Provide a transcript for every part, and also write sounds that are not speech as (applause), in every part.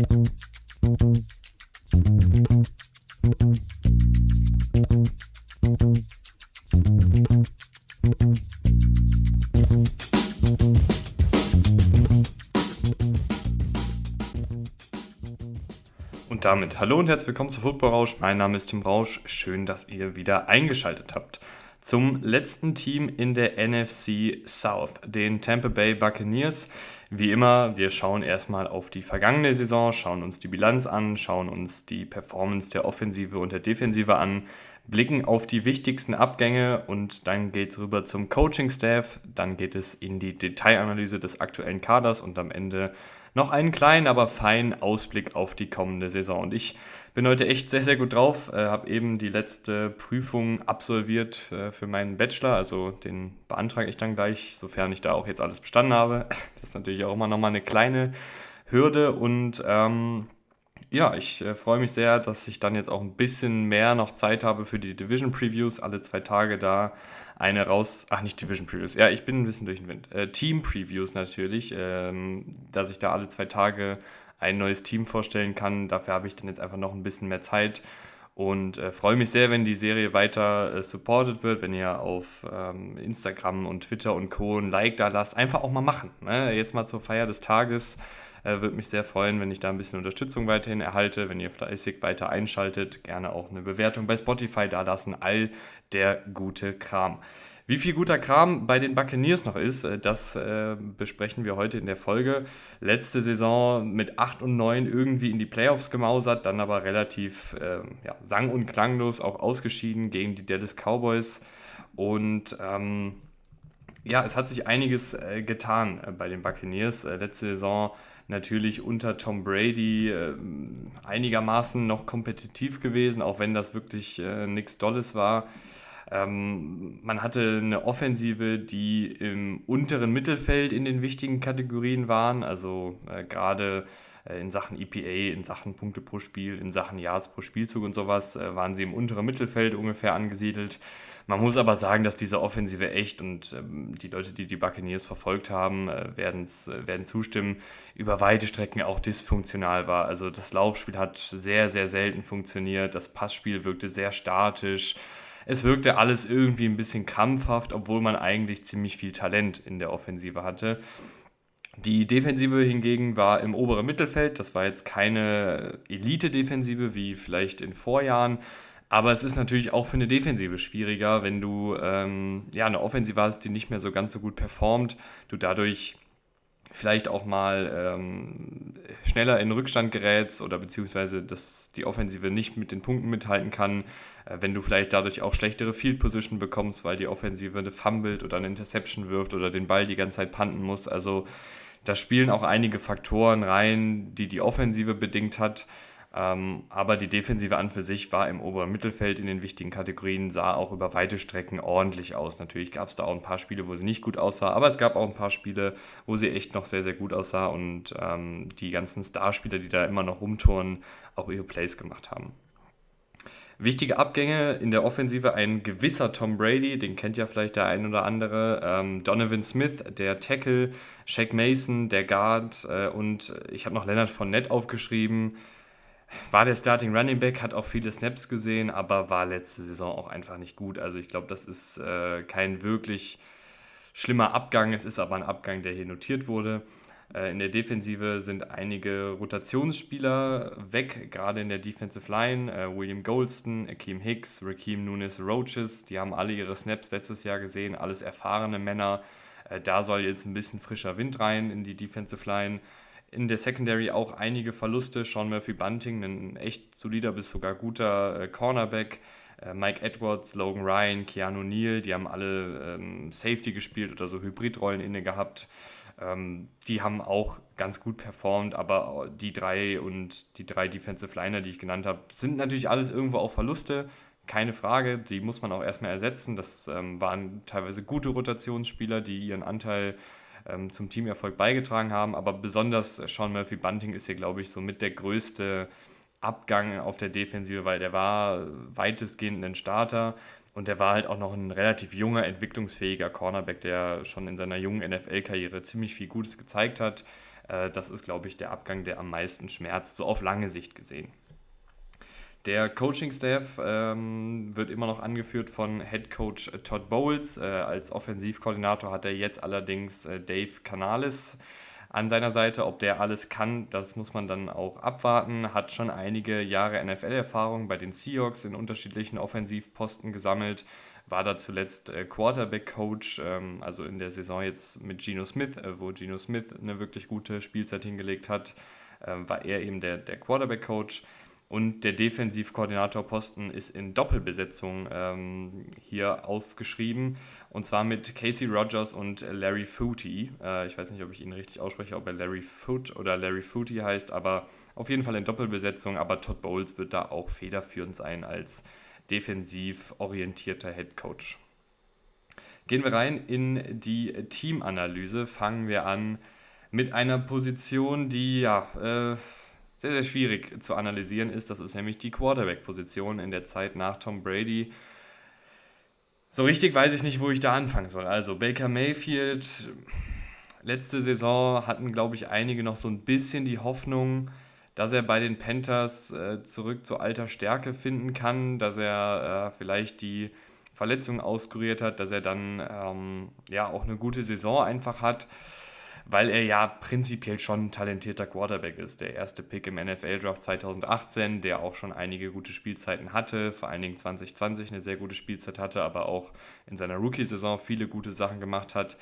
Und damit hallo und herzlich willkommen zu Football Rausch. Mein Name ist Tim Rausch. Schön, dass ihr wieder eingeschaltet habt. Zum letzten Team in der NFC South, den Tampa Bay Buccaneers. Wie immer, wir schauen erstmal auf die vergangene Saison, schauen uns die Bilanz an, schauen uns die Performance der Offensive und der Defensive an, blicken auf die wichtigsten Abgänge und dann geht es rüber zum Coaching-Staff, dann geht es in die Detailanalyse des aktuellen Kaders und am Ende noch einen kleinen, aber feinen Ausblick auf die kommende Saison. Und ich bin heute echt sehr, sehr gut drauf. Äh, habe eben die letzte Prüfung absolviert äh, für meinen Bachelor. Also den beantrage ich dann gleich, sofern ich da auch jetzt alles bestanden habe. (laughs) Das ist natürlich auch immer nochmal eine kleine Hürde. Und ähm, ja, ich äh, freue mich sehr, dass ich dann jetzt auch ein bisschen mehr noch Zeit habe für die Division Previews. Alle zwei Tage da eine raus. Ach, nicht Division Previews. Ja, ich bin ein bisschen durch den Wind. Äh, Team Previews natürlich, ähm, dass ich da alle zwei Tage ein neues Team vorstellen kann. Dafür habe ich dann jetzt einfach noch ein bisschen mehr Zeit und äh, freue mich sehr, wenn die Serie weiter äh, supported wird, wenn ihr auf ähm, Instagram und Twitter und Co. ein Like da lasst. Einfach auch mal machen. Ne? Jetzt mal zur Feier des Tages. Äh, Würde mich sehr freuen, wenn ich da ein bisschen Unterstützung weiterhin erhalte, wenn ihr fleißig weiter einschaltet. Gerne auch eine Bewertung bei Spotify da lassen. All der gute Kram. Wie viel guter Kram bei den Buccaneers noch ist, äh, das äh, besprechen wir heute in der Folge. Letzte Saison mit 8 und 9 irgendwie in die Playoffs gemausert, dann aber relativ äh, ja, sang- und klanglos auch ausgeschieden gegen die Dallas Cowboys. Und ähm, ja, es hat sich einiges äh, getan äh, bei den Buccaneers. Äh, letzte Saison natürlich unter Tom Brady einigermaßen noch kompetitiv gewesen, auch wenn das wirklich nichts Dolles war. Ähm, man hatte eine Offensive, die im unteren Mittelfeld in den wichtigen Kategorien waren, also äh, gerade äh, in Sachen EPA, in Sachen Punkte pro Spiel, in Sachen Yards pro Spielzug und sowas äh, waren sie im unteren Mittelfeld ungefähr angesiedelt. Man muss aber sagen, dass diese Offensive echt und ähm, die Leute, die die Buccaneers verfolgt haben, äh, äh, werden zustimmen, über weite Strecken auch dysfunktional war. Also das Laufspiel hat sehr, sehr selten funktioniert, das Passspiel wirkte sehr statisch. Es wirkte alles irgendwie ein bisschen krampfhaft, obwohl man eigentlich ziemlich viel Talent in der Offensive hatte. Die Defensive hingegen war im oberen Mittelfeld. Das war jetzt keine Elite-Defensive wie vielleicht in Vorjahren. Aber es ist natürlich auch für eine Defensive schwieriger, wenn du ähm, ja, eine Offensive hast, die nicht mehr so ganz so gut performt. Du dadurch vielleicht auch mal ähm, schneller in Rückstand gerätst oder beziehungsweise dass die Offensive nicht mit den Punkten mithalten kann, äh, wenn du vielleicht dadurch auch schlechtere Field Position bekommst, weil die Offensive eine fummelt oder eine Interception wirft oder den Ball die ganze Zeit panten muss. Also da spielen auch einige Faktoren rein, die die Offensive bedingt hat. Ähm, aber die Defensive an für sich war im oberen Mittelfeld in den wichtigen Kategorien, sah auch über weite Strecken ordentlich aus. Natürlich gab es da auch ein paar Spiele, wo sie nicht gut aussah, aber es gab auch ein paar Spiele, wo sie echt noch sehr, sehr gut aussah und ähm, die ganzen Starspieler, die da immer noch rumtouren, auch ihre Plays gemacht haben. Wichtige Abgänge in der Offensive, ein gewisser Tom Brady, den kennt ja vielleicht der ein oder andere, ähm, Donovan Smith, der Tackle, Shaq Mason, der Guard äh, und ich habe noch Leonard Fournette aufgeschrieben war der Starting Running Back, hat auch viele Snaps gesehen, aber war letzte Saison auch einfach nicht gut. Also ich glaube, das ist äh, kein wirklich schlimmer Abgang. Es ist aber ein Abgang, der hier notiert wurde. Äh, in der Defensive sind einige Rotationsspieler weg, gerade in der Defensive Line. Äh, William Goldston, Akeem Hicks, Raheem Nunes Roaches, die haben alle ihre Snaps letztes Jahr gesehen, alles erfahrene Männer. Äh, da soll jetzt ein bisschen frischer Wind rein in die Defensive Line in der Secondary auch einige Verluste. Sean Murphy Bunting, ein echt solider bis sogar guter äh, Cornerback. Äh, Mike Edwards, Logan Ryan, Keanu Neal, die haben alle ähm, Safety gespielt oder so Hybridrollen inne gehabt. Ähm, die haben auch ganz gut performt, aber die drei und die drei Defensive Liner, die ich genannt habe, sind natürlich alles irgendwo auch Verluste. Keine Frage, die muss man auch erstmal ersetzen. Das ähm, waren teilweise gute Rotationsspieler, die ihren Anteil ähm, zum Teamerfolg beigetragen haben. Aber besonders Sean Murphy Bunting ist hier, glaube ich, so mit der größte Abgang auf der Defensive, weil der war weitestgehend ein Starter und der war halt auch noch ein relativ junger, entwicklungsfähiger Cornerback, der schon in seiner jungen NFL-Karriere ziemlich viel Gutes gezeigt hat. Äh, das ist, glaube ich, der Abgang, der am meisten schmerzt, so auf lange Sicht gesehen. Der Coaching-Staff ähm, wird immer noch angeführt von Head Coach Todd Bowles. Äh, als Offensivkoordinator hat er jetzt allerdings äh, Dave Canales an seiner Seite. Ob der alles kann, das muss man dann auch abwarten. Hat schon einige Jahre NFL-Erfahrung bei den Seahawks in unterschiedlichen Offensivposten gesammelt. War da zuletzt äh, Quarterback-Coach, ähm, also in der Saison jetzt mit Geno Smith, äh, wo Geno Smith eine wirklich gute Spielzeit hingelegt hat, äh, war er eben der, der Quarterback-Coach. Und der Defensivkoordinatorposten ist in Doppelbesetzung ähm, hier aufgeschrieben. Und zwar mit Casey Rogers und Larry Footy. Äh, ich weiß nicht, ob ich ihn richtig ausspreche, ob er Larry Foot oder Larry Footy heißt, aber auf jeden Fall in Doppelbesetzung. Aber Todd Bowles wird da auch federführend sein als defensiv orientierter Head Coach. Gehen wir rein in die Teamanalyse. Fangen wir an mit einer Position, die ja. Äh, sehr, sehr schwierig zu analysieren ist. Das ist nämlich die Quarterback-Position in der Zeit nach Tom Brady. So richtig weiß ich nicht, wo ich da anfangen soll. Also Baker Mayfield, letzte Saison hatten, glaube ich, einige noch so ein bisschen die Hoffnung, dass er bei den Panthers äh, zurück zu alter Stärke finden kann, dass er äh, vielleicht die Verletzungen auskuriert hat, dass er dann ähm, ja auch eine gute Saison einfach hat weil er ja prinzipiell schon ein talentierter Quarterback ist. Der erste Pick im NFL-Draft 2018, der auch schon einige gute Spielzeiten hatte, vor allen Dingen 2020 eine sehr gute Spielzeit hatte, aber auch in seiner Rookie-Saison viele gute Sachen gemacht hat.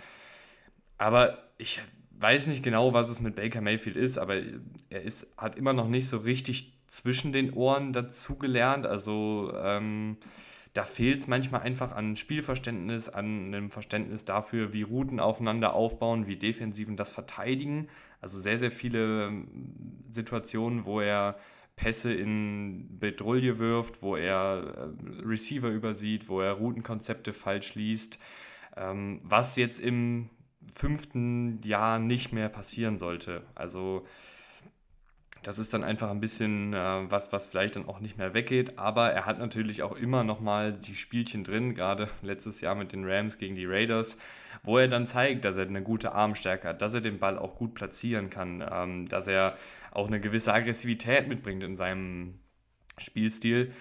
Aber ich weiß nicht genau, was es mit Baker Mayfield ist, aber er ist, hat immer noch nicht so richtig zwischen den Ohren dazugelernt. Also ähm, da fehlt es manchmal einfach an Spielverständnis, an einem Verständnis dafür, wie Routen aufeinander aufbauen, wie Defensiven das verteidigen. Also sehr, sehr viele ähm, Situationen, wo er Pässe in Bedrulle wirft, wo er äh, Receiver übersieht, wo er Routenkonzepte falsch liest, ähm, was jetzt im fünften Jahr nicht mehr passieren sollte. Also das ist dann einfach ein bisschen äh, was, was vielleicht dann auch nicht mehr weggeht. Aber er hat natürlich auch immer noch mal die Spielchen drin, gerade (laughs) letztes Jahr mit den Rams gegen die Raiders, wo er dann zeigt, dass er eine gute Armstärke hat, dass er den Ball auch gut platzieren kann, ähm, dass er auch eine gewisse Aggressivität mitbringt in seinem Spielstil.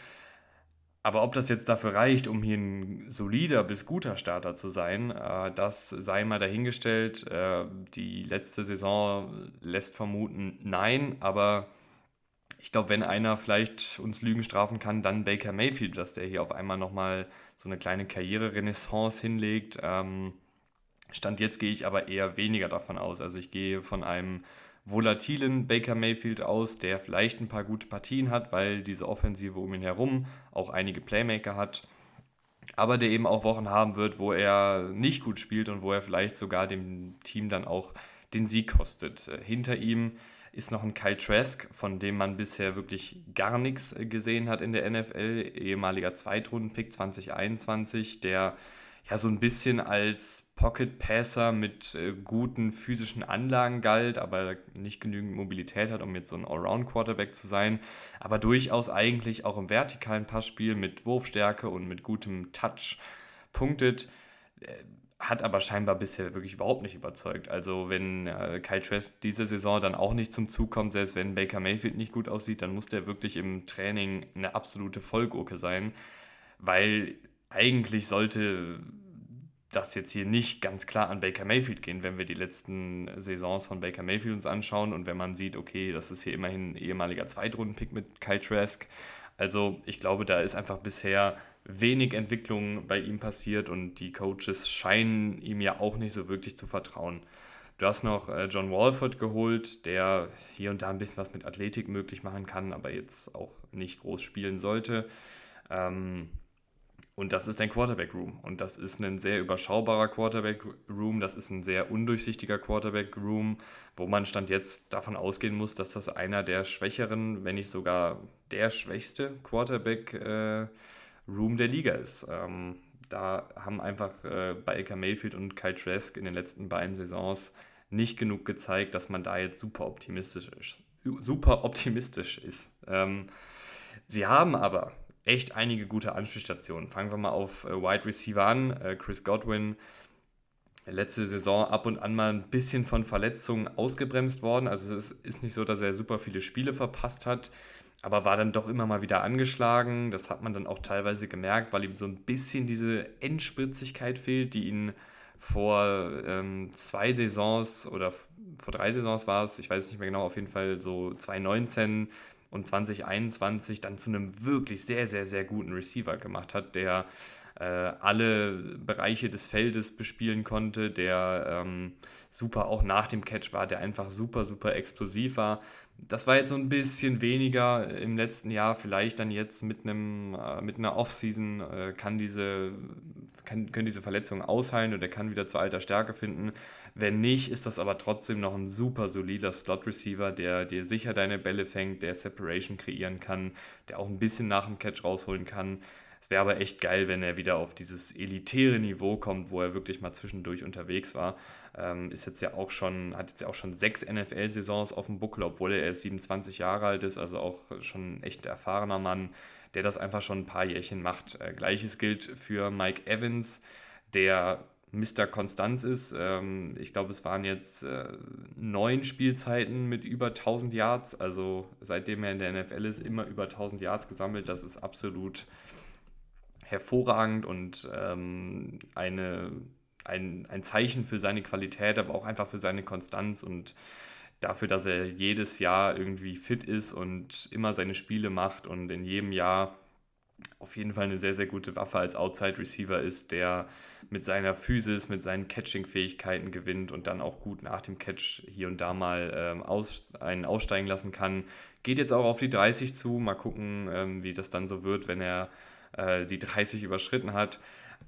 Aber ob das jetzt dafür reicht, um hier ein solider bis guter Starter zu sein, äh, das sei mal dahingestellt. Äh, die letzte Saison lässt vermuten, nein. Aber ich glaube, wenn einer vielleicht uns Lügen strafen kann, dann Baker Mayfield, dass der hier auf einmal nochmal so eine kleine Karriererenaissance hinlegt. Ähm, Stand jetzt gehe ich aber eher weniger davon aus. Also ich gehe von einem volatilen Baker Mayfield aus, der vielleicht ein paar gute Partien hat, weil diese Offensive um ihn herum auch einige Playmaker hat, aber der eben auch Wochen haben wird, wo er nicht gut spielt und wo er vielleicht sogar dem Team dann auch den Sieg kostet. Äh, hinter ihm ist noch ein Kyle Trask, von dem man bisher wirklich gar nichts gesehen hat in der NFL, ehemaliger Zweitrunden-Pick 2021, der ja so ein bisschen als Pocket Passer mit äh, guten physischen Anlagen galt, aber nicht genügend Mobilität hat, um jetzt so ein Allround Quarterback zu sein, aber durchaus eigentlich auch im vertikalen Passspiel mit Wurfstärke und mit gutem Touch punktet, äh, hat aber scheinbar bisher wirklich überhaupt nicht überzeugt. Also wenn äh, Kyle Trask diese Saison dann auch nicht zum Zug kommt, selbst wenn Baker Mayfield nicht gut aussieht, dann muss der wirklich im Training eine absolute Vollgurke sein, weil eigentlich sollte das jetzt hier nicht ganz klar an Baker Mayfield gehen, wenn wir die letzten Saisons von Baker Mayfield uns anschauen und wenn man sieht, okay, das ist hier immerhin ein ehemaliger Zweitrunden-Pick mit Kyle Trask. Also ich glaube, da ist einfach bisher wenig Entwicklung bei ihm passiert und die Coaches scheinen ihm ja auch nicht so wirklich zu vertrauen. Du hast noch äh, John Walford geholt, der hier und da ein bisschen was mit Athletik möglich machen kann, aber jetzt auch nicht groß spielen sollte. Ähm, und das ist ein Quarterback-Room. Und das ist ein sehr überschaubarer Quarterback-Room. Das ist ein sehr undurchsichtiger Quarterback-Room, wo man Stand jetzt davon ausgehen muss, dass das einer der schwächeren, wenn nicht sogar der schwächste Quarterback-Room der Liga ist. Ähm, da haben einfach äh, Baker Mayfield und Kyle Trask in den letzten beiden Saisons nicht genug gezeigt, dass man da jetzt super optimistisch ist. Super optimistisch ist. Ähm, sie haben aber echt einige gute Anspielstationen. Fangen wir mal auf äh, Wide Receiver an. Äh, Chris Godwin letzte Saison ab und an mal ein bisschen von Verletzungen ausgebremst worden. Also es ist nicht so, dass er super viele Spiele verpasst hat, aber war dann doch immer mal wieder angeschlagen. Das hat man dann auch teilweise gemerkt, weil ihm so ein bisschen diese Endspritzigkeit fehlt, die ihn vor ähm, zwei Saisons oder vor drei Saisons war es, ich weiß nicht mehr genau, auf jeden Fall so 2019 und 2021 dann zu einem wirklich sehr, sehr, sehr guten Receiver gemacht hat, der äh, alle Bereiche des Feldes bespielen konnte, der ähm, super auch nach dem Catch war, der einfach super, super explosiv war. Das war jetzt so ein bisschen weniger im letzten Jahr, vielleicht dann jetzt mit, einem, äh, mit einer Offseason äh, kann diese, kann, können diese Verletzungen ausheilen oder kann wieder zu alter Stärke finden. Wenn nicht, ist das aber trotzdem noch ein super solider Slot-Receiver, der dir sicher deine Bälle fängt, der Separation kreieren kann, der auch ein bisschen nach dem Catch rausholen kann. Es wäre aber echt geil, wenn er wieder auf dieses elitäre Niveau kommt, wo er wirklich mal zwischendurch unterwegs war. Ähm, ist jetzt ja auch schon, hat jetzt ja auch schon sechs NFL-Saisons auf dem Buckel, obwohl er erst 27 Jahre alt ist, also auch schon ein echt erfahrener Mann, der das einfach schon ein paar Jährchen macht. Äh, Gleiches gilt für Mike Evans, der Mr. Konstanz ist. Ähm, ich glaube, es waren jetzt äh, neun Spielzeiten mit über 1000 Yards. Also seitdem er in der NFL ist, immer über 1000 Yards gesammelt. Das ist absolut hervorragend und ähm, eine, ein, ein Zeichen für seine Qualität, aber auch einfach für seine Konstanz und dafür, dass er jedes Jahr irgendwie fit ist und immer seine Spiele macht und in jedem Jahr auf jeden Fall eine sehr, sehr gute Waffe als Outside Receiver ist, der mit seiner Physis, mit seinen Catching-Fähigkeiten gewinnt und dann auch gut nach dem Catch hier und da mal ähm, aus, einen aussteigen lassen kann. Geht jetzt auch auf die 30 zu. Mal gucken, ähm, wie das dann so wird, wenn er äh, die 30 überschritten hat.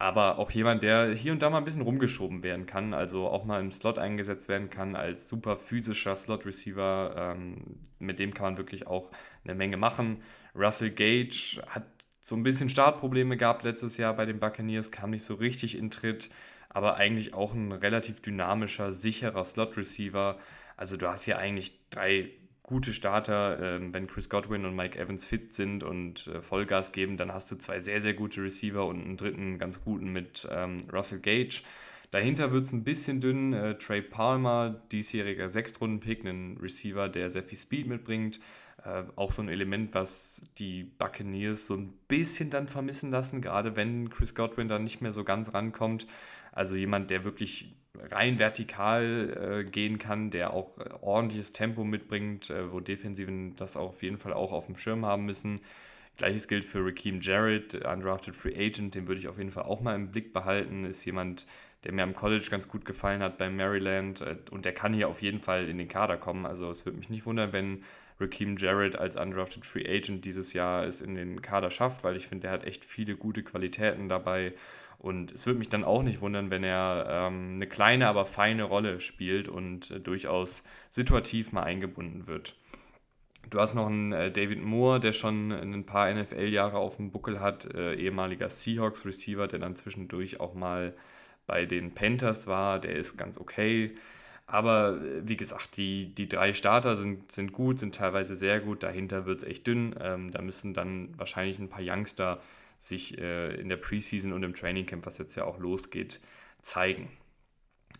Aber auch jemand, der hier und da mal ein bisschen rumgeschoben werden kann, also auch mal im Slot eingesetzt werden kann als super physischer Slot-Receiver. Ähm, mit dem kann man wirklich auch eine Menge machen. Russell Gage hat so ein bisschen Startprobleme gehabt letztes Jahr bei den Buccaneers, kam nicht so richtig in Tritt, aber eigentlich auch ein relativ dynamischer, sicherer Slot-Receiver. Also du hast hier eigentlich drei gute Starter. Ähm, wenn Chris Godwin und Mike Evans fit sind und äh, Vollgas geben, dann hast du zwei sehr, sehr gute Receiver und einen dritten ganz guten mit ähm, Russell Gage. Dahinter wird es ein bisschen dünn. Äh, Trey Palmer, diesjähriger Sechstrunden-Pick, ein Receiver, der sehr viel Speed mitbringt. Äh, auch so ein Element, was die Buccaneers so ein bisschen dann vermissen lassen, gerade wenn Chris Godwin dann nicht mehr so ganz rankommt. Also jemand, der wirklich rein vertikal äh, gehen kann, der auch äh, ordentliches Tempo mitbringt, äh, wo Defensiven das auf jeden Fall auch auf dem Schirm haben müssen. Gleiches gilt für Raheem Jarrett, undrafted Free Agent, den würde ich auf jeden Fall auch mal im Blick behalten. Ist jemand, der mir am College ganz gut gefallen hat bei Maryland äh, und der kann hier auf jeden Fall in den Kader kommen. Also es würde mich nicht wundern, wenn Raheem Jarrett als undrafted Free Agent dieses Jahr es in den Kader schafft, weil ich finde, der hat echt viele gute Qualitäten dabei und es würde mich dann auch nicht wundern, wenn er ähm, eine kleine, aber feine Rolle spielt und äh, durchaus situativ mal eingebunden wird. Du hast noch einen äh, David Moore, der schon ein paar NFL-Jahre auf dem Buckel hat, äh, ehemaliger Seahawks-Receiver, der dann zwischendurch auch mal bei den Panthers war. Der ist ganz okay. Aber äh, wie gesagt, die, die drei Starter sind, sind gut, sind teilweise sehr gut. Dahinter wird es echt dünn. Ähm, da müssen dann wahrscheinlich ein paar Youngster sich äh, in der Preseason und im Trainingcamp, was jetzt ja auch losgeht, zeigen.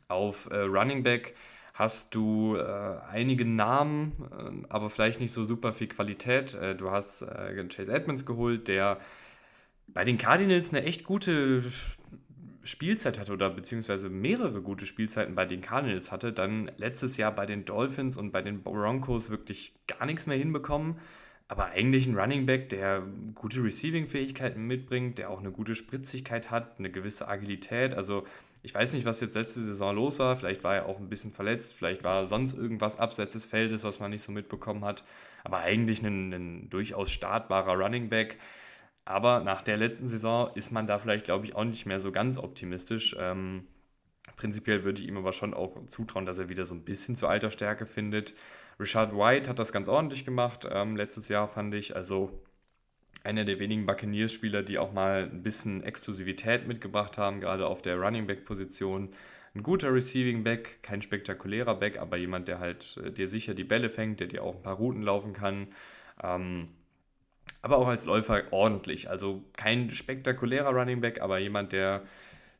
Auf äh, Running Back hast du äh, einige Namen, äh, aber vielleicht nicht so super viel Qualität. Äh, du hast äh, Chase Edmonds geholt, der bei den Cardinals eine echt gute Spielzeit hatte oder beziehungsweise mehrere gute Spielzeiten bei den Cardinals hatte, dann letztes Jahr bei den Dolphins und bei den Broncos wirklich gar nichts mehr hinbekommen aber eigentlich ein Running Back, der gute Receiving-Fähigkeiten mitbringt, der auch eine gute Spritzigkeit hat, eine gewisse Agilität. Also ich weiß nicht, was jetzt letzte Saison los war. Vielleicht war er auch ein bisschen verletzt, vielleicht war sonst irgendwas abseits des Feldes, was man nicht so mitbekommen hat. Aber eigentlich ein, ein durchaus startbarer Running Back. Aber nach der letzten Saison ist man da vielleicht, glaube ich, auch nicht mehr so ganz optimistisch. Ähm, prinzipiell würde ich ihm aber schon auch zutrauen, dass er wieder so ein bisschen zur alter Stärke findet. Richard White hat das ganz ordentlich gemacht ähm, letztes Jahr, fand ich. Also einer der wenigen Buccaneers-Spieler, die auch mal ein bisschen Explosivität mitgebracht haben, gerade auf der Running Back-Position. Ein guter Receiving Back, kein spektakulärer Back, aber jemand, der halt äh, dir sicher die Bälle fängt, der dir auch ein paar Routen laufen kann. Ähm, aber auch als Läufer ordentlich. Also kein spektakulärer Running Back, aber jemand, der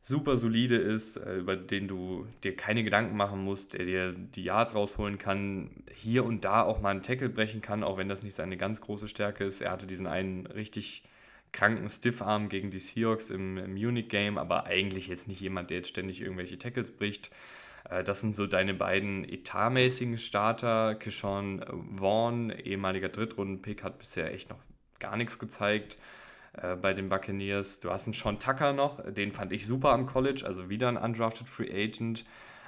super solide ist, äh, über den du dir keine Gedanken machen musst, der dir die Yards rausholen kann, hier und da auch mal einen Tackle brechen kann, auch wenn das nicht seine ganz große Stärke ist. Er hatte diesen einen richtig kranken Stiffarm gegen die Seahawks im, im Munich-Game, aber eigentlich jetzt nicht jemand, der jetzt ständig irgendwelche Tackles bricht. Äh, das sind so deine beiden etatmäßigen Starter. Kishon Vaughn, ehemaliger Drittrunden-Pick, hat bisher echt noch gar nichts gezeigt äh, bei den Buccaneers. Du hast einen Sean Tucker noch, den fand ich super am College, also wieder ein undrafted Free Agent.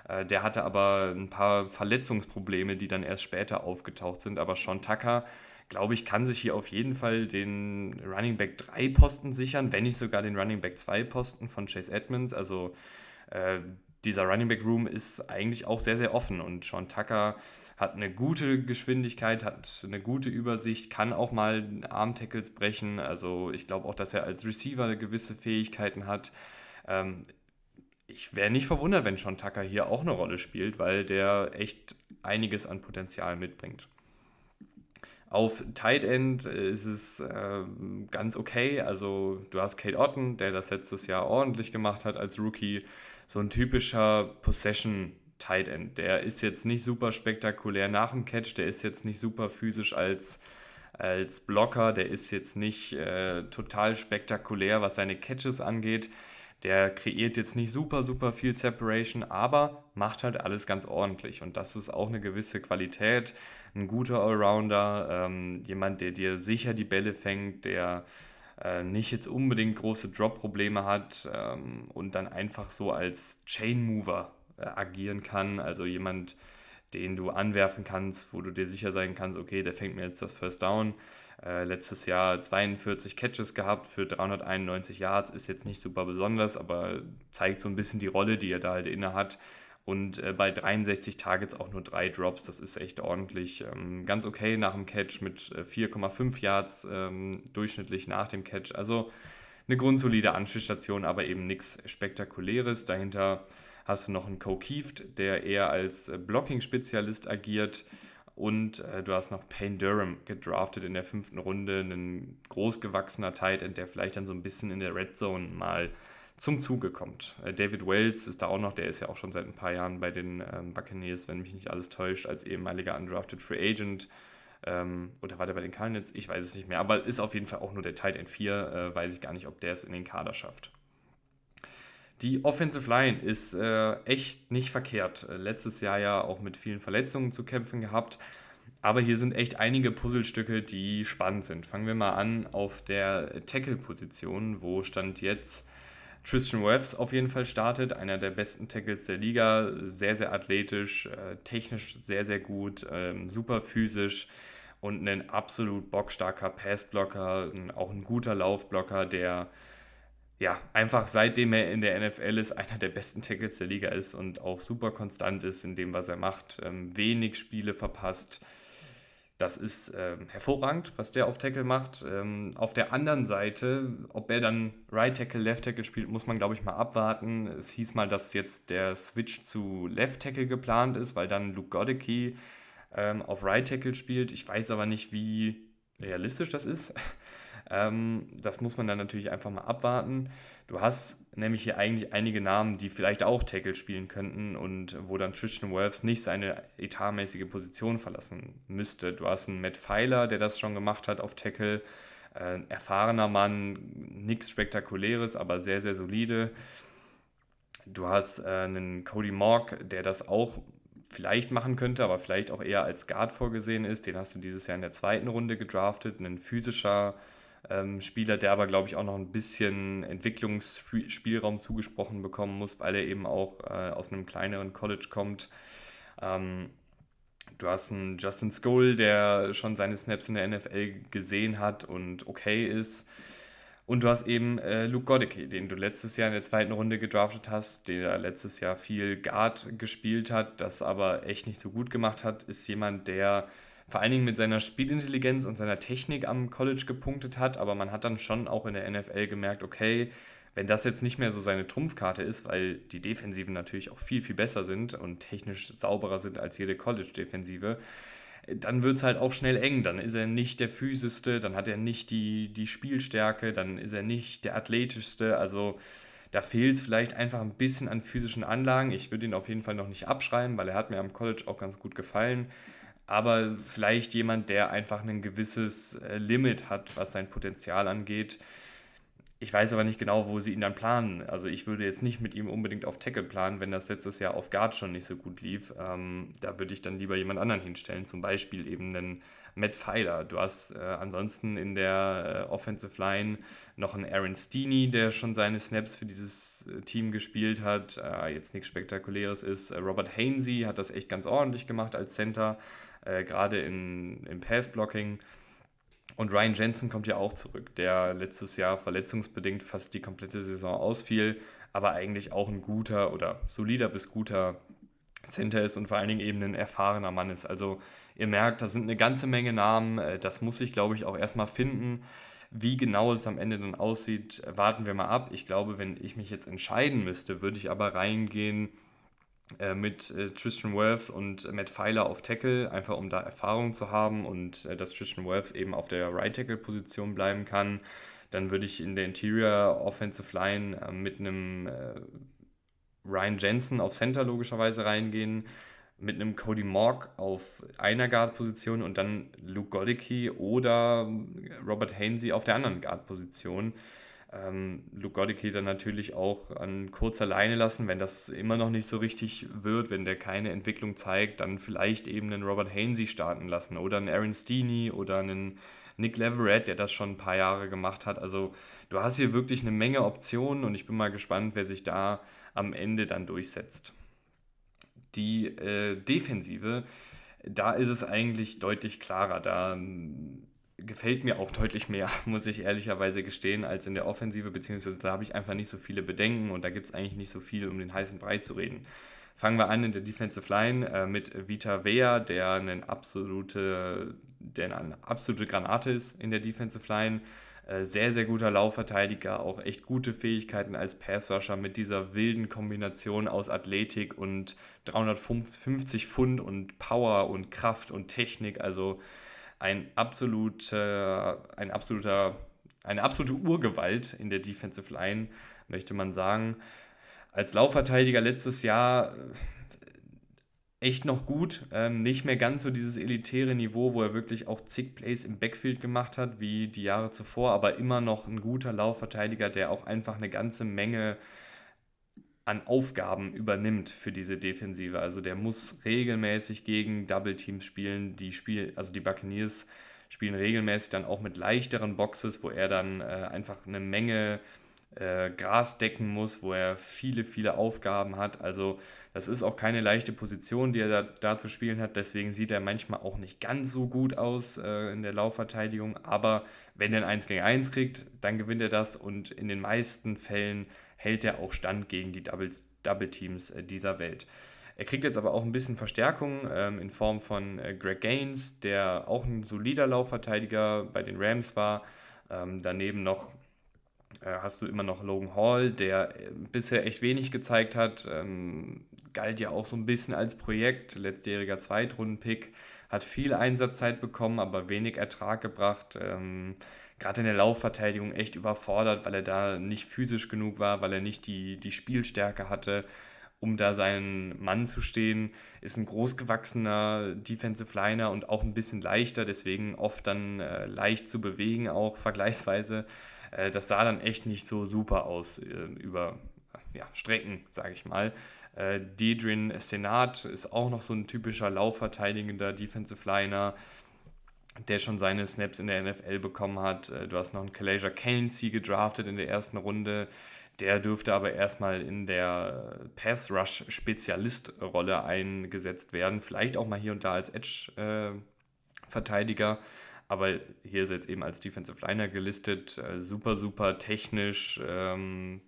Äh, der hatte aber ein paar Verletzungsprobleme, die dann erst später aufgetaucht sind. Aber Sean Tucker, glaube ich, kann sich hier auf jeden Fall den Running Back 3 Posten sichern, wenn nicht sogar den Running Back 2 Posten von Chase Edmonds. Also äh, dieser Running Back Room ist eigentlich auch sehr, sehr offen und Sean Tucker hat eine gute Geschwindigkeit, hat eine gute Übersicht, kann auch mal Arm-Tackles brechen. Also ich glaube auch, dass er als Receiver gewisse Fähigkeiten hat. Ähm, ich wäre nicht verwundert, wenn Sean Tucker hier auch eine Rolle spielt, weil der echt einiges an Potenzial mitbringt. Auf Tight End ist es äh, ganz okay. Also du hast Kate Otten, der das letztes Jahr ordentlich gemacht hat als Rookie. So ein typischer Possession Tight End. Der ist jetzt nicht super spektakulär nach dem Catch, der ist jetzt nicht super physisch als, als Blocker, der ist jetzt nicht äh, total spektakulär, was seine Catches angeht. Der kreiert jetzt nicht super, super viel Separation, aber macht halt alles ganz ordentlich. Und das ist auch eine gewisse Qualität. Ein guter Allrounder, ähm, jemand, der dir sicher die Bälle fängt, der äh, nicht jetzt unbedingt große Drop-Probleme hat ähm, und dann einfach so als Chain Mover äh, agieren kann. Also jemand, den du anwerfen kannst, wo du dir sicher sein kannst, okay, der fängt mir jetzt das First Down. Äh, letztes Jahr 42 Catches gehabt für 391 Yards, ist jetzt nicht super besonders, aber zeigt so ein bisschen die Rolle, die er da halt inne hat. Und äh, bei 63 Targets auch nur drei Drops, das ist echt ordentlich. Ähm, ganz okay nach dem Catch mit 4,5 äh, Yards ähm, durchschnittlich nach dem Catch. Also eine grundsolide Anschlussstation, aber eben nichts Spektakuläres. Dahinter hast du noch einen Cokeeft, der eher als äh, Blocking-Spezialist agiert. Und äh, du hast noch Payne Durham gedraftet in der fünften Runde, ein großgewachsener Tight End, der vielleicht dann so ein bisschen in der Red Zone mal zum Zuge kommt. Äh, David Wells ist da auch noch, der ist ja auch schon seit ein paar Jahren bei den ähm, Buccaneers, wenn mich nicht alles täuscht, als ehemaliger undrafted Free Agent. Ähm, oder war der bei den Cardinals? Ich weiß es nicht mehr, aber ist auf jeden Fall auch nur der Tight End 4. Äh, weiß ich gar nicht, ob der es in den Kader schafft. Die Offensive Line ist äh, echt nicht verkehrt. Äh, letztes Jahr ja auch mit vielen Verletzungen zu kämpfen gehabt. Aber hier sind echt einige Puzzlestücke, die spannend sind. Fangen wir mal an auf der Tackle-Position, wo stand jetzt Tristan Wirfs auf jeden Fall startet, einer der besten Tackles der Liga, sehr, sehr athletisch, äh, technisch sehr, sehr gut, ähm, super physisch und ein absolut bockstarker Passblocker, auch ein guter Laufblocker, der ja, einfach seitdem er in der NFL ist, einer der besten Tackles der Liga ist und auch super konstant ist in dem, was er macht, ähm, wenig Spiele verpasst. Das ist ähm, hervorragend, was der auf Tackle macht. Ähm, auf der anderen Seite, ob er dann Right Tackle, Left Tackle spielt, muss man, glaube ich, mal abwarten. Es hieß mal, dass jetzt der Switch zu Left Tackle geplant ist, weil dann Luke Godecki ähm, auf Right Tackle spielt. Ich weiß aber nicht, wie realistisch das ist. Ähm, das muss man dann natürlich einfach mal abwarten. Du hast nämlich hier eigentlich einige Namen, die vielleicht auch Tackle spielen könnten und wo dann Tristan Wells nicht seine etatmäßige Position verlassen müsste. Du hast einen Matt Pfeiler, der das schon gemacht hat auf Tackle. Äh, erfahrener Mann, nichts Spektakuläres, aber sehr, sehr solide. Du hast äh, einen Cody Morg, der das auch vielleicht machen könnte, aber vielleicht auch eher als Guard vorgesehen ist. Den hast du dieses Jahr in der zweiten Runde gedraftet. Ein physischer ähm, Spieler, der aber, glaube ich, auch noch ein bisschen Entwicklungsspielraum zugesprochen bekommen muss, weil er eben auch äh, aus einem kleineren College kommt. Ähm, du hast einen Justin Skoll, der schon seine Snaps in der NFL gesehen hat und okay ist. Und du hast eben äh, Luke Godecke, den du letztes Jahr in der zweiten Runde gedraftet hast, der letztes Jahr viel Guard gespielt hat, das aber echt nicht so gut gemacht hat, ist jemand, der vor allen Dingen mit seiner Spielintelligenz und seiner Technik am College gepunktet hat, aber man hat dann schon auch in der NFL gemerkt, okay, wenn das jetzt nicht mehr so seine Trumpfkarte ist, weil die Defensiven natürlich auch viel, viel besser sind und technisch sauberer sind als jede College-Defensive, dann wird es halt auch schnell eng. Dann ist er nicht der physischste, dann hat er nicht die, die Spielstärke, dann ist er nicht der athletischste. Also Da fehlt es vielleicht einfach ein bisschen an physischen Anlagen. Ich würde ihn auf jeden Fall noch nicht abschreiben, weil er hat mir am College auch ganz gut gefallen. Aber vielleicht jemand, der einfach ein gewisses äh, Limit hat, was sein Potenzial angeht. Ich weiß aber nicht genau, wo sie ihn dann planen. Also ich würde jetzt nicht mit ihm unbedingt auf Tackle planen, wenn das letztes Jahr auf Guard schon nicht so gut lief. Ähm, da würde ich dann lieber jemand anderen hinstellen, zum Beispiel eben einen Matt Pfeiler. Du hast äh, ansonsten in der äh, Offensive Line noch einen Aaron Steeney, der schon seine Snaps für dieses äh, Team gespielt hat. Äh, jetzt nichts Spektakuläres ist. Robert Hainsey hat das echt ganz ordentlich gemacht als Center, äh, gerade im Pass-Blocking. Und Ryan Jensen kommt ja auch zurück, der letztes Jahr verletzungsbedingt fast die komplette Saison ausfiel, aber eigentlich auch ein guter oder solider bis guter Center ist und vor allen Dingen eben ein erfahrener Mann ist. Also ihr merkt, da sind eine ganze Menge Namen. Äh, das muss ich, glaube ich, auch erstmal finden. Wie genau es am Ende dann aussieht, warten wir mal ab. Ich glaube, wenn ich mich jetzt entscheiden müsste, würde ich aber reingehen mit äh, Tristan Wirfs und Matt Pfeiler auf Tackle, einfach um da Erfahrung zu haben und äh, dass Tristan Wirfs eben auf der Right Tackle Position bleiben kann. Dann würde ich in der Interior Offensive Line äh, mit einem äh, Ryan Jensen auf Center logischerweise reingehen, mit einem Cody Morg auf einer Guard-Position und dann Luke Goddicke oder Robert Hainsey auf der anderen Guard-Position ähm, Luke Goddicke dann natürlich auch an kurz alleine lassen, wenn das immer noch nicht so richtig wird, wenn der keine Entwicklung zeigt, dann vielleicht eben einen Robert Hainsey starten lassen oder einen Aaron Steeney oder einen Nick Leverett, der das schon ein paar Jahre gemacht hat. Also du hast hier wirklich eine Menge Optionen und ich bin mal gespannt, wer sich da am Ende dann durchsetzt. Die äh, Defensive, da ist es eigentlich deutlich klarer. Da gefällt mir auch deutlich mehr, (laughs) muss ich ehrlicherweise gestehen, als in der Offensive, beziehungsweise da habe ich einfach nicht so viele Bedenken und da gibt es eigentlich nicht so viel, um den heißen Brei zu reden. Fangen wir an in der Defensive Line äh, mit Vita Vea, der eine absolute, der eine absolute Granate ist in der Defensive Line. Äh, sehr, sehr guter Laufverteidiger, auch echt gute Fähigkeiten als Passrusher mit dieser wilden Kombination aus Athletik und 350 Pfund und Power und Kraft und Technik. Also ein absoluter, ein absoluter, eine absolute Urgewalt in der Defensive Line, möchte man sagen. Als Laufverteidiger letztes Jahr äh, echt noch gut. Ähm, nicht mehr ganz so dieses elitäre Niveau, wo er wirklich auch zig Plays im Backfield gemacht hat, wie die Jahre zuvor, aber immer noch ein guter Laufverteidiger, der auch einfach eine ganze Menge an Aufgaben übernimmt für diese Defensive. Also der muss regelmäßig gegen Double Teams spielen. Die Spiel, also die Buccaneers spielen regelmäßig dann auch mit leichteren Boxes, wo er dann äh, einfach eine Menge äh, Gras decken muss, wo er viele, viele Aufgaben hat. Also das ist auch keine leichte Position, die er da, da zu spielen hat. Deswegen sieht er manchmal auch nicht ganz so gut aus äh, in der Laufverteidigung. Aber wenn er ein 1 gegen 1 kriegt, dann gewinnt er das und in den meisten Fällen hält er auch stand gegen die Double, Double Teams äh, dieser Welt. Er kriegt jetzt aber auch ein bisschen Verstärkung ähm, in Form von äh, Greg Gaines, der auch ein solider Laufverteidiger bei den Rams war. Ähm, daneben noch äh, hast du immer noch Logan Hall, der äh, bisher echt wenig gezeigt hat. Ähm, galt ja auch so ein bisschen als Projekt, letztjähriger Zweitrunden-Pick, hat viel Einsatzzeit bekommen, aber wenig Ertrag gebracht. Gerade in der Laufverteidigung echt überfordert, weil er da nicht physisch genug war, weil er nicht die, die Spielstärke hatte, um da seinen Mann zu stehen. Ist ein großgewachsener Defensive Liner und auch ein bisschen leichter, deswegen oft dann äh, leicht zu bewegen, auch (laughs) vergleichsweise. Äh, das sah dann echt nicht so super aus äh, über ja, Strecken, sage ich mal. Äh, Dedrin Senat ist auch noch so ein typischer laufverteidigender Defensive Liner, der schon seine Snaps in der NFL bekommen hat. Äh, du hast noch einen Kalaja Kelsey gedraftet in der ersten Runde. Der dürfte aber erstmal in der Pass-Rush-Spezialist-Rolle eingesetzt werden. Vielleicht auch mal hier und da als Edge-Verteidiger. aber hier ist er jetzt eben als Defensive Liner gelistet. Äh, super, super technisch. Ähm,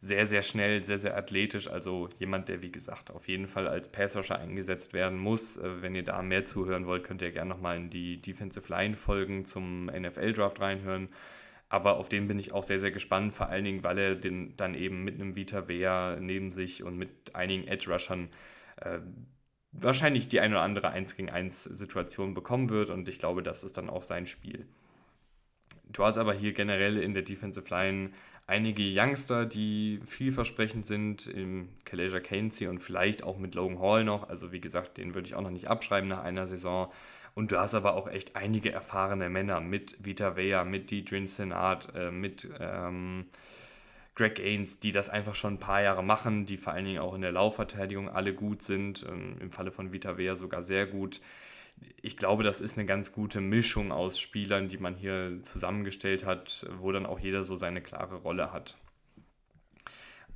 sehr, sehr schnell, sehr, sehr athletisch. Also jemand, der, wie gesagt, auf jeden Fall als Passrusher eingesetzt werden muss. Äh, wenn ihr da mehr zuhören wollt, könnt ihr gerne nochmal in die Defensive Line Folgen zum NFL-Draft reinhören. Aber auf den bin ich auch sehr, sehr gespannt, vor allen Dingen, weil er den dann eben mit einem Vita Vea neben sich und mit einigen Edge-Rushern äh, wahrscheinlich die ein oder andere 1 gegen 1 Situation bekommen wird und ich glaube, das ist dann auch sein Spiel. Du hast aber hier generell in der Defensive Line einige Youngster, die vielversprechend sind, im Kalaja Kainsey und vielleicht auch mit Logan Hall noch. Also wie gesagt, den würde ich auch noch nicht abschreiben nach einer Saison. Und du hast aber auch echt einige erfahrene Männer mit Vita Vea, mit Deidrin Senat, äh, mit ähm, Greg Gaines, die das einfach schon ein paar Jahre machen, die vor allen Dingen auch in der Laufverteidigung alle gut sind, ähm, im Falle von Vita Vea sogar sehr gut. Ich glaube, das ist eine ganz gute Mischung aus Spielern, die man hier zusammengestellt hat, wo dann auch jeder so seine klare Rolle hat.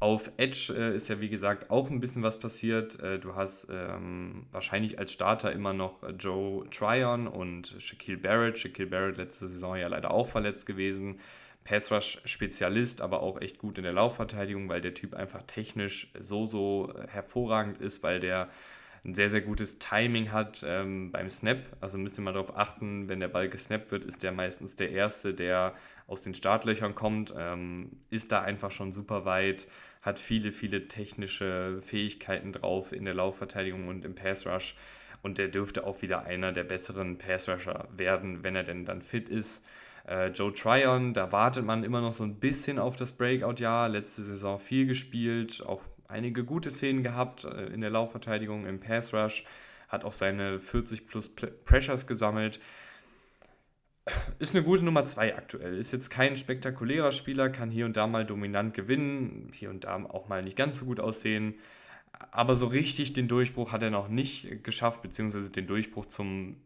Auf Edge äh, ist ja wie gesagt auch ein bisschen was passiert. Äh, du hast ähm, wahrscheinlich als Starter immer noch äh, Joe Tryon und Shaquille Barrett. Shaquille Barrett letzte Saison ja leider auch verletzt gewesen. Pass Rush Spezialist, aber auch echt gut in der Laufverteidigung, weil der Typ einfach technisch so, so hervorragend ist, weil der ein sehr, sehr gutes Timing hat ähm, beim Snap. Also müsst ihr mal darauf achten, wenn der Ball gesnappt wird, ist der meistens der Erste, der aus den Startlöchern kommt, ähm, ist da einfach schon super weit, hat viele, viele technische Fähigkeiten drauf in der Laufverteidigung und im Pass Rush. Und der dürfte auch wieder einer der besseren Pass Rusher werden, wenn er denn dann fit ist. Äh, Joe Tryon, da wartet man immer noch so ein bisschen auf das Breakout-Jahr. Letzte Saison viel gespielt, auch einige gute Szenen gehabt äh, in der Laufverteidigung, im Pass Rush, hat auch seine 40 plus Pressures gesammelt. Ist eine gute Nummer 2 aktuell. Ist jetzt kein spektakulärer Spieler, kann hier und da mal dominant gewinnen, hier und da auch mal nicht ganz so gut aussehen. Aber so richtig den Durchbruch hat er noch nicht geschafft, beziehungsweise den Durchbruch zum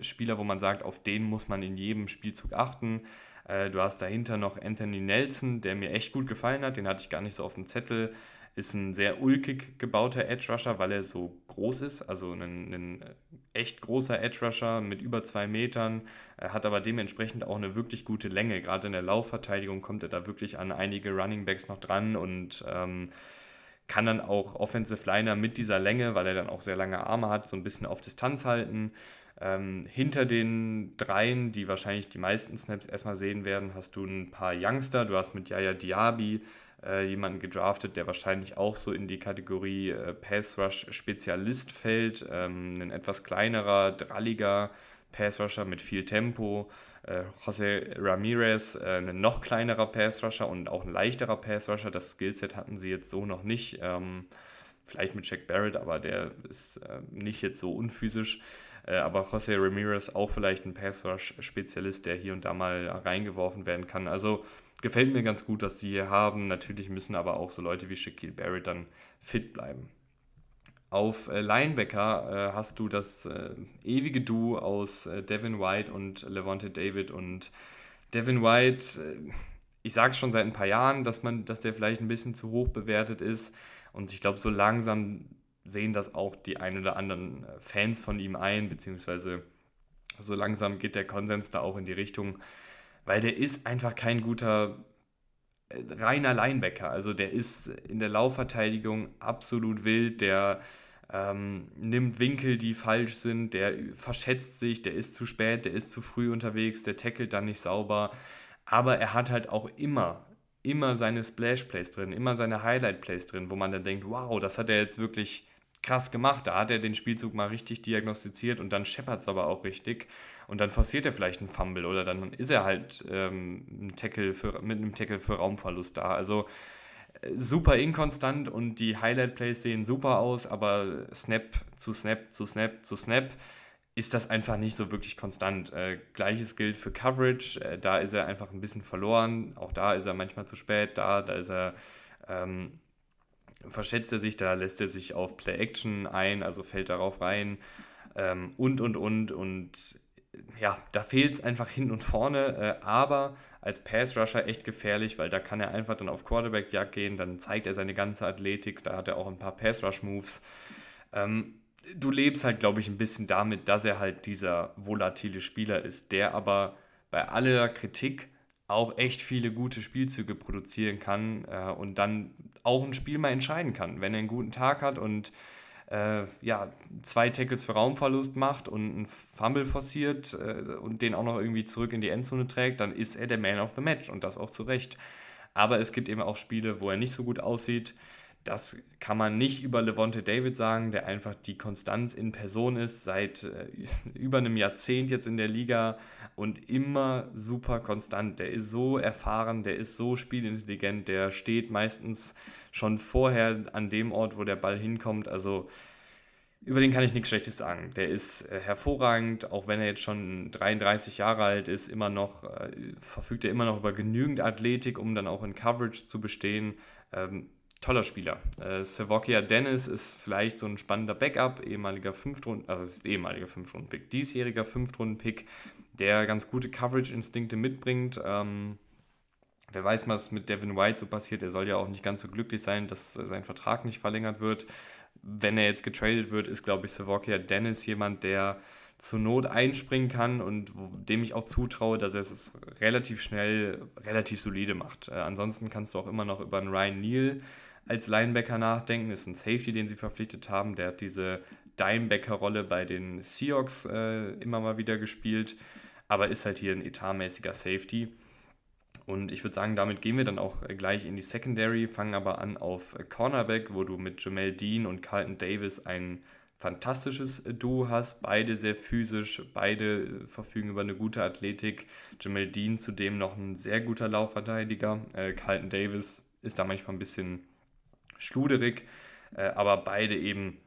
Spieler, wo man sagt, auf den muss man in jedem Spielzug achten. Äh, du hast dahinter noch Anthony Nelson, der mir echt gut gefallen hat. Den hatte ich gar nicht so auf dem Zettel ist ein sehr ulkig gebauter Edge Rusher, weil er so groß ist, also ein, ein echt großer Edge Rusher mit über zwei Metern, er hat aber dementsprechend auch eine wirklich gute Länge. Gerade in der Laufverteidigung kommt er da wirklich an einige Running Backs noch dran und ähm, kann dann auch Offensive Liner mit dieser Länge, weil er dann auch sehr lange Arme hat, so ein bisschen auf Distanz halten. Ähm, hinter den dreien, die wahrscheinlich die meisten Snaps erstmal sehen werden, hast du ein paar Youngster. Du hast mit Yaya Diaby äh, jemanden gedraftet, der wahrscheinlich auch so in die Kategorie äh, Pass Rush Spezialist fällt. Ähm, ein etwas kleinerer, dralliger Pass Rusher mit viel Tempo. Äh, José Ramirez, äh, ein noch kleinerer Pass Rusher und auch ein leichterer Pass Rusher. Das Skillset hatten sie jetzt so noch nicht. Ähm, vielleicht mit Jack Barrett, aber der ist äh, nicht jetzt so unphysisch. Äh, aber José Ramirez auch vielleicht ein Pass Rush Spezialist, der hier und da mal reingeworfen werden kann. Also gefällt mir ganz gut, dass sie hier haben. Natürlich müssen aber auch so Leute wie Shaquille Barrett dann fit bleiben. Auf äh, Linebacker äh, hast du das äh, ewige Duo aus äh, Devin White und Levante David. Und Devin White, äh, ich sage es schon seit ein paar Jahren, dass, man, dass der vielleicht ein bisschen zu hoch bewertet ist. Und ich glaube, so langsam sehen das auch die ein oder anderen äh, Fans von ihm ein, beziehungsweise so langsam geht der Konsens da auch in die Richtung, weil der ist einfach kein guter äh, reiner Linebacker. Also der ist in der Laufverteidigung absolut wild, der ähm, nimmt Winkel, die falsch sind, der verschätzt sich, der ist zu spät, der ist zu früh unterwegs, der tackelt dann nicht sauber. Aber er hat halt auch immer, immer seine Splash-Plays drin, immer seine Highlight-Plays drin, wo man dann denkt, wow, das hat er jetzt wirklich krass gemacht. Da hat er den Spielzug mal richtig diagnostiziert und dann scheppert es aber auch richtig. Und dann forciert er vielleicht einen Fumble oder dann ist er halt ähm, ein Tackle für, mit einem Tackle für Raumverlust da. Also äh, super inkonstant und die Highlight-Plays sehen super aus, aber Snap zu Snap zu Snap zu Snap ist das einfach nicht so wirklich konstant. Äh, Gleiches gilt für Coverage, äh, da ist er einfach ein bisschen verloren, auch da ist er manchmal zu spät, da, da ist er ähm, verschätzt er sich, da lässt er sich auf Play-Action ein, also fällt darauf rein ähm, und, und, und. Und ja, da fehlt es einfach hin und vorne, äh, aber als Pass-Rusher echt gefährlich, weil da kann er einfach dann auf Quarterback-Jagd gehen, dann zeigt er seine ganze Athletik, da hat er auch ein paar Pass-Rush-Moves. Ähm, du lebst halt, glaube ich, ein bisschen damit, dass er halt dieser volatile Spieler ist, der aber bei aller Kritik auch echt viele gute Spielzüge produzieren kann äh, und dann auch ein Spiel mal entscheiden kann. Wenn er einen guten Tag hat und äh, ja, zwei Tackles für Raumverlust macht und einen Fumble forciert äh, und den auch noch irgendwie zurück in die Endzone trägt, dann ist er der Man of the Match und das auch zu Recht. Aber es gibt eben auch Spiele, wo er nicht so gut aussieht. Das kann man nicht über Levante David sagen, der einfach die Konstanz in Person ist, seit äh, (laughs) über einem Jahrzehnt jetzt in der Liga und immer super konstant. Der ist so erfahren, der ist so spielintelligent, der steht meistens schon vorher an dem Ort, wo der Ball hinkommt. Also über den kann ich nichts Schlechtes sagen. Der ist äh, hervorragend, auch wenn er jetzt schon 33 Jahre alt ist, immer noch, äh, verfügt er immer noch über genügend Athletik, um dann auch in Coverage zu bestehen. Ähm, toller Spieler. Äh, Savokia Dennis ist vielleicht so ein spannender Backup, ehemaliger Fünftrunden, also ist ehemaliger Fünftrunden-Pick, diesjähriger Fünftrunden-Pick, der ganz gute Coverage-Instinkte mitbringt. Ähm, wer weiß, was mit Devin White so passiert. Er soll ja auch nicht ganz so glücklich sein, dass sein Vertrag nicht verlängert wird. Wenn er jetzt getradet wird, ist, glaube ich, Savokia Dennis jemand, der zur Not einspringen kann und dem ich auch zutraue, dass er es relativ schnell, relativ solide macht. Äh, ansonsten kannst du auch immer noch über einen Ryan Neal als Linebacker nachdenken. Ist ein Safety, den sie verpflichtet haben. Der hat diese Dimebacker-Rolle bei den Seahawks äh, immer mal wieder gespielt, aber ist halt hier ein etatmäßiger Safety. Und ich würde sagen, damit gehen wir dann auch gleich in die Secondary, fangen aber an auf Cornerback, wo du mit Jamel Dean und Carlton Davis ein fantastisches Duo hast. Beide sehr physisch, beide verfügen über eine gute Athletik. Jamel Dean zudem noch ein sehr guter Laufverteidiger. Äh, Carlton Davis ist da manchmal ein bisschen schluderig, äh, aber beide eben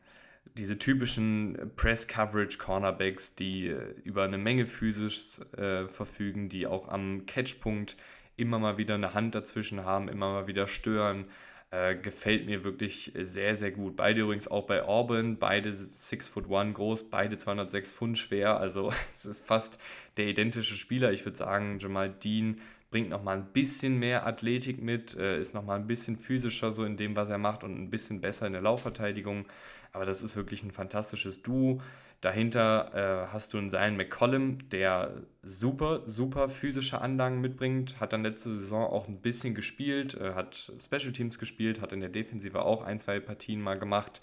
diese typischen Press-Coverage-Cornerbacks, die äh, über eine Menge physisch äh, verfügen, die auch am Catchpunkt immer mal wieder eine Hand dazwischen haben, immer mal wieder stören. Äh, gefällt mir wirklich sehr, sehr gut. Beide übrigens auch bei Auburn, beide 6 foot 1 groß, beide 206 Pfund schwer. Also (laughs) es ist fast der identische Spieler. Ich würde sagen, Jamal Dean bringt nochmal ein bisschen mehr Athletik mit, äh, ist nochmal ein bisschen physischer so in dem, was er macht und ein bisschen besser in der Laufverteidigung. Aber das ist wirklich ein fantastisches Duo. Dahinter äh, hast du einen Zion McCollum, der super, super physische Anlagen mitbringt. Hat dann letzte Saison auch ein bisschen gespielt, äh, hat Special Teams gespielt, hat in der Defensive auch ein, zwei Partien mal gemacht.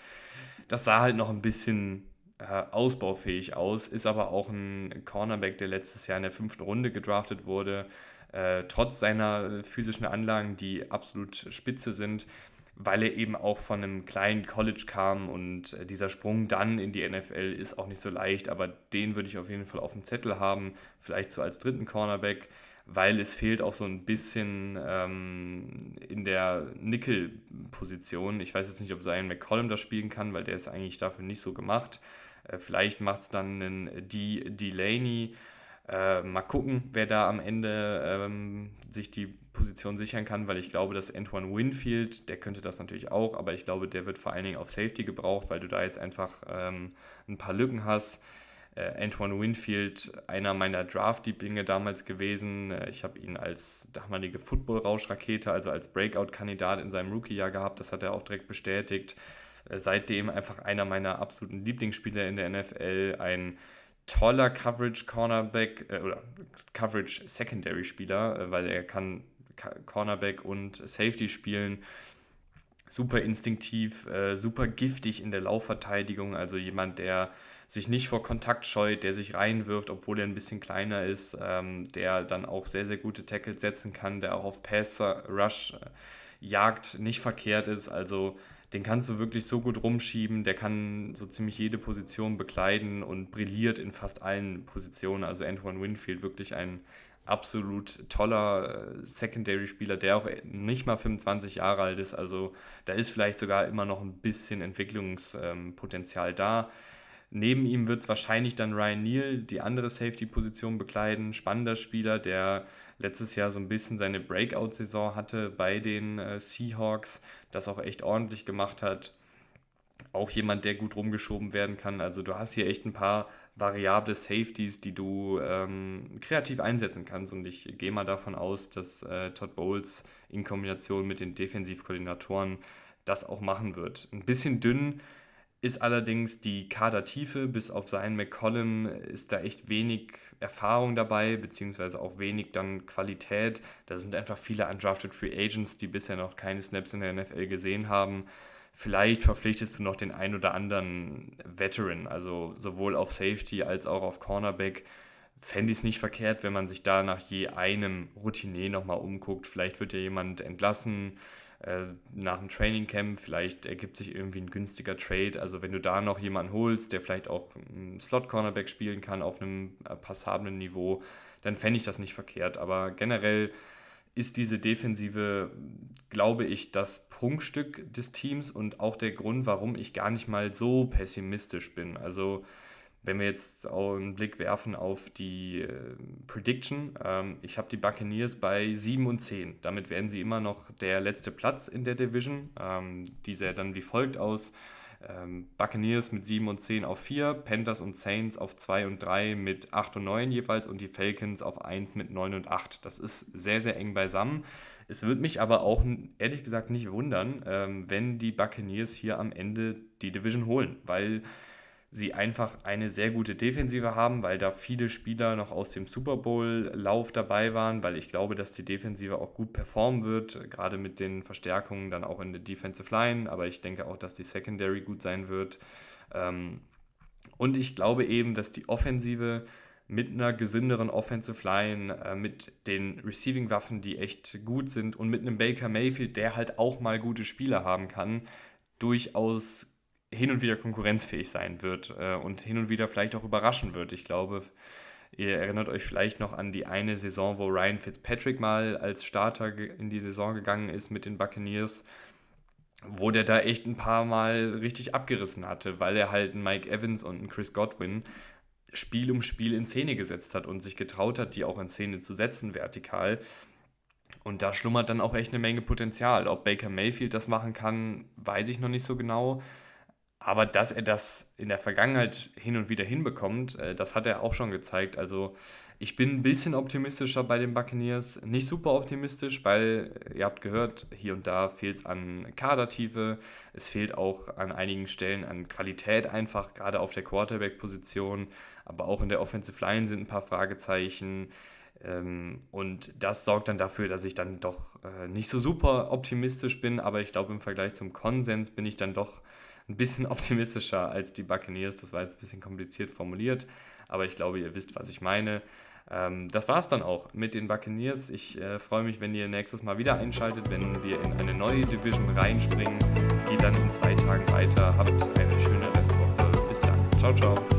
Das sah halt noch ein bisschen äh, ausbaufähig aus, ist aber auch ein Cornerback, der letztes Jahr in der fünften Runde gedraftet wurde. Äh, trotz seiner physischen Anlagen, die absolut spitze sind weil er eben auch von einem kleinen College kam und äh, dieser Sprung dann in die NFL ist auch nicht so leicht, aber den würde ich auf jeden Fall auf dem Zettel haben, vielleicht so als dritten Cornerback, weil es fehlt auch so ein bisschen ähm, in der Nickel-Position. Ich weiß jetzt nicht, ob Zion McCollum das spielen kann, weil der ist eigentlich dafür nicht so gemacht. Äh, vielleicht macht es dann einen D Delaney. Äh, mal gucken, wer da am Ende ähm, sich die Position sichern kann, weil ich glaube, dass Antoine Winfield, der könnte das natürlich auch, aber ich glaube, der wird vor allen Dingen auf Safety gebraucht, weil du da jetzt einfach ähm, ein paar Lücken hast. Äh, Antoine Winfield, einer meiner Draft-Lieblinge damals gewesen. Äh, ich habe ihn als damalige Football-Rauschrakete, also als Breakout-Kandidat in seinem Rookie-Jahr gehabt. Das hat er auch direkt bestätigt. Äh, seitdem einfach einer meiner absoluten Lieblingsspieler in der NFL. Ein toller Coverage Cornerback äh, oder Coverage Secondary Spieler, äh, weil er kann Cornerback und Safety spielen. Super instinktiv, äh, super giftig in der Laufverteidigung, also jemand, der sich nicht vor Kontakt scheut, der sich reinwirft, obwohl er ein bisschen kleiner ist, ähm, der dann auch sehr, sehr gute Tackles setzen kann, der auch auf Pass Rush äh, Jagd nicht verkehrt ist. Also den kannst du wirklich so gut rumschieben, der kann so ziemlich jede Position bekleiden und brilliert in fast allen Positionen. Also Antoine Winfield wirklich ein absolut toller äh, Secondary-Spieler, der auch nicht mal 25 Jahre alt ist. Also da ist vielleicht sogar immer noch ein bisschen Entwicklungspotenzial da. Neben ihm wird es wahrscheinlich dann Ryan Neal die andere Safety-Position bekleiden. Spannender Spieler, der letztes Jahr so ein bisschen seine Breakout-Saison hatte bei den äh, Seahawks, das auch echt ordentlich gemacht hat. Auch jemand, der gut rumgeschoben werden kann. Also du hast hier echt ein paar variable Safeties, die du ähm, kreativ einsetzen kannst. Und ich gehe mal davon aus, dass äh, Todd Bowles in Kombination mit den Defensivkoordinatoren das auch machen wird. Ein bisschen dünn ist allerdings die Kadertiefe, bis auf seinen McCollum ist da echt wenig Erfahrung dabei, beziehungsweise auch wenig dann Qualität. Da sind einfach viele undrafted Free Agents, die bisher noch keine Snaps in der NFL gesehen haben. Vielleicht verpflichtest du noch den ein oder anderen Veteran, also sowohl auf Safety als auch auf Cornerback. Fände ich es nicht verkehrt, wenn man sich da nach je einem Routinier nochmal umguckt. Vielleicht wird ja jemand entlassen äh, nach dem Training Camp. Vielleicht ergibt sich irgendwie ein günstiger Trade. Also wenn du da noch jemanden holst, der vielleicht auch einen Slot-Cornerback spielen kann auf einem äh, passablen Niveau, dann fände ich das nicht verkehrt. Aber generell ist diese Defensive, glaube ich, das Prunkstück des Teams und auch der Grund, warum ich gar nicht mal so pessimistisch bin. Also wenn wir jetzt auch einen Blick werfen auf die äh, Prediction, ähm, ich habe die Buccaneers bei 7 und 10. Damit wären sie immer noch der letzte Platz in der Division. Ähm, die sähe dann wie folgt aus. Ähm, Buccaneers mit 7 und 10 auf 4, Panthers und Saints auf 2 und 3 mit 8 und 9 jeweils und die Falcons auf 1 mit 9 und 8. Das ist sehr, sehr eng beisammen. Es würde mich aber auch ehrlich gesagt nicht wundern, ähm, wenn die Buccaneers hier am Ende die Division holen, weil sie einfach eine sehr gute Defensive haben, weil da viele Spieler noch aus dem Super Bowl-Lauf dabei waren, weil ich glaube, dass die Defensive auch gut performen wird, gerade mit den Verstärkungen dann auch in der Defensive Line, aber ich denke auch, dass die Secondary gut sein wird. Ähm, und ich glaube eben, dass die Offensive mit einer gesünderen Offensive Line, äh, mit den Receiving-Waffen, die echt gut sind und mit einem Baker Mayfield, der halt auch mal gute Spieler haben kann, durchaus hin und wieder konkurrenzfähig sein wird äh, und hin und wieder vielleicht auch überraschen wird. Ich glaube, ihr erinnert euch vielleicht noch an die eine Saison, wo Ryan Fitzpatrick mal als Starter in die Saison gegangen ist mit den Buccaneers, wo der da echt ein paar Mal richtig abgerissen hatte, weil er halt einen Mike Evans und einen Chris Godwin Spiel um Spiel in Szene gesetzt hat und sich getraut hat, die auch in Szene zu setzen, vertikal. Und da schlummert dann auch echt eine Menge Potenzial. Ob Baker Mayfield das machen kann, weiß ich noch nicht so genau. Aber dass er das in der Vergangenheit hin und wieder hinbekommt, äh, das hat er auch schon gezeigt. Also ich bin ein bisschen optimistischer bei den Buccaneers. Nicht super optimistisch, weil ihr habt gehört, hier und da fehlt es an Kadertiefe. Es fehlt auch an einigen Stellen an Qualität einfach, gerade auf der Quarterback-Position. Aber auch in der Offensive Line sind ein paar Fragezeichen. Ähm, und das sorgt dann dafür, dass ich dann doch äh, nicht so super optimistisch bin. Aber ich glaube, im Vergleich zum Konsens bin ich dann doch ein bisschen (laughs) optimistischer als die Buccaneers. Das war jetzt ein bisschen kompliziert formuliert, aber ich glaube, ihr wisst, was ich meine. Ähm, das war es dann auch mit den Buccaneers. Ich äh, freue mich, wenn ihr nächstes Mal wieder einschaltet, wenn wir in eine neue Division reinspringen. Geht dann in zwei Tagen weiter. Habt eine schöne Restwoche. Bis dann. Ciao, ciao.